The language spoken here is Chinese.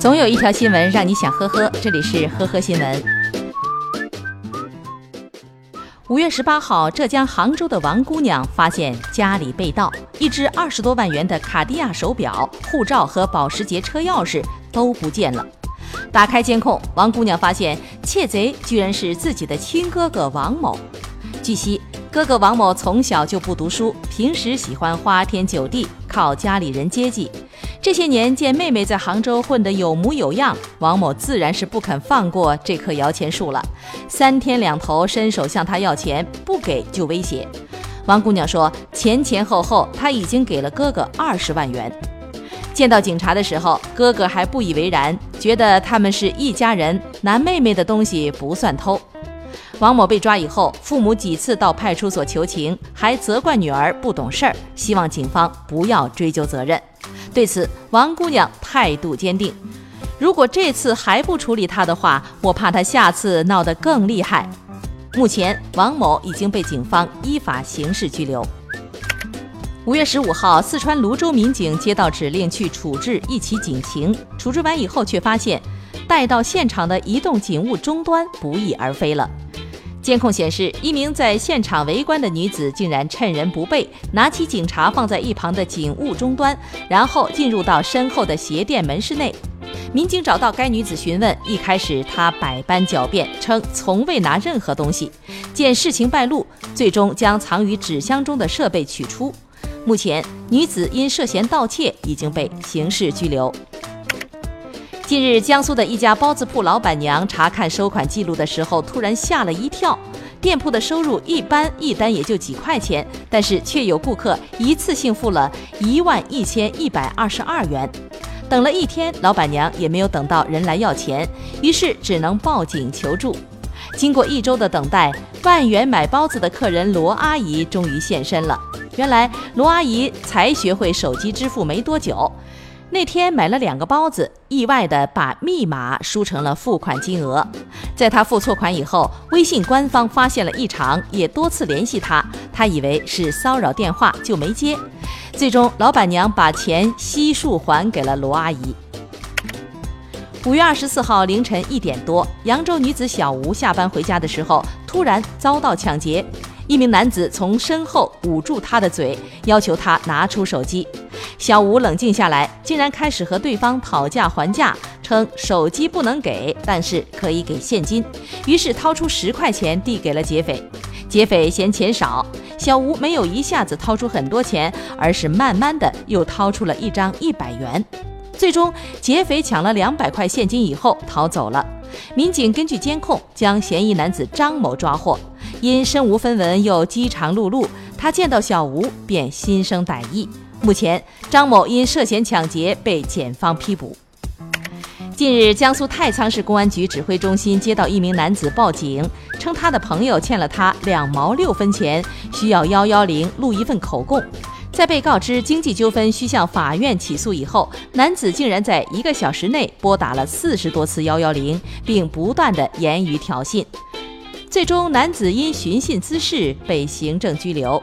总有一条新闻让你想呵呵，这里是呵呵新闻。五月十八号，浙江杭州的王姑娘发现家里被盗，一只二十多万元的卡地亚手表、护照和保时捷车钥匙都不见了。打开监控，王姑娘发现窃贼居然是自己的亲哥哥王某。据悉，哥哥王某从小就不读书，平时喜欢花天酒地，靠家里人接济。这些年见妹妹在杭州混得有模有样，王某自然是不肯放过这棵摇钱树了，三天两头伸手向她要钱，不给就威胁。王姑娘说，前前后后她已经给了哥哥二十万元。见到警察的时候，哥哥还不以为然，觉得他们是一家人，拿妹妹的东西不算偷。王某被抓以后，父母几次到派出所求情，还责怪女儿不懂事儿，希望警方不要追究责任。对此，王姑娘态度坚定：“如果这次还不处理他的话，我怕他下次闹得更厉害。”目前，王某已经被警方依法刑事拘留。五月十五号，四川泸州民警接到指令去处置一起警情，处置完以后，却发现带到现场的移动警务终端不翼而飞了。监控显示，一名在现场围观的女子竟然趁人不备，拿起警察放在一旁的警务终端，然后进入到身后的鞋店门市内。民警找到该女子询问，一开始她百般狡辩，称从未拿任何东西。见事情败露，最终将藏于纸箱中的设备取出。目前，女子因涉嫌盗窃已经被刑事拘留。近日，江苏的一家包子铺老板娘查看收款记录的时候，突然吓了一跳。店铺的收入一般，一单也就几块钱，但是却有顾客一次性付了一万一千一百二十二元。等了一天，老板娘也没有等到人来要钱，于是只能报警求助。经过一周的等待，万元买包子的客人罗阿姨终于现身了。原来，罗阿姨才学会手机支付没多久。那天买了两个包子，意外的把密码输成了付款金额。在他付错款以后，微信官方发现了异常，也多次联系他，他以为是骚扰电话就没接。最终，老板娘把钱悉数还给了罗阿姨。五月二十四号凌晨一点多，扬州女子小吴下班回家的时候，突然遭到抢劫。一名男子从身后捂住她的嘴，要求她拿出手机。小吴冷静下来，竟然开始和对方讨价还价，称手机不能给，但是可以给现金。于是掏出十块钱递给了劫匪。劫匪嫌钱少，小吴没有一下子掏出很多钱，而是慢慢的又掏出了一张一百元。最终，劫匪抢了两百块现金以后逃走了。民警根据监控将嫌疑男子张某抓获。因身无分文又饥肠辘辘，他见到小吴便心生歹意。目前，张某因涉嫌抢劫被检方批捕。近日，江苏太仓市公安局指挥中心接到一名男子报警，称他的朋友欠了他两毛六分钱，需要幺幺零录一份口供。在被告知经济纠纷需向法院起诉以后，男子竟然在一个小时内拨打了四十多次幺幺零，并不断的言语挑衅。最终，男子因寻衅滋事被行政拘留。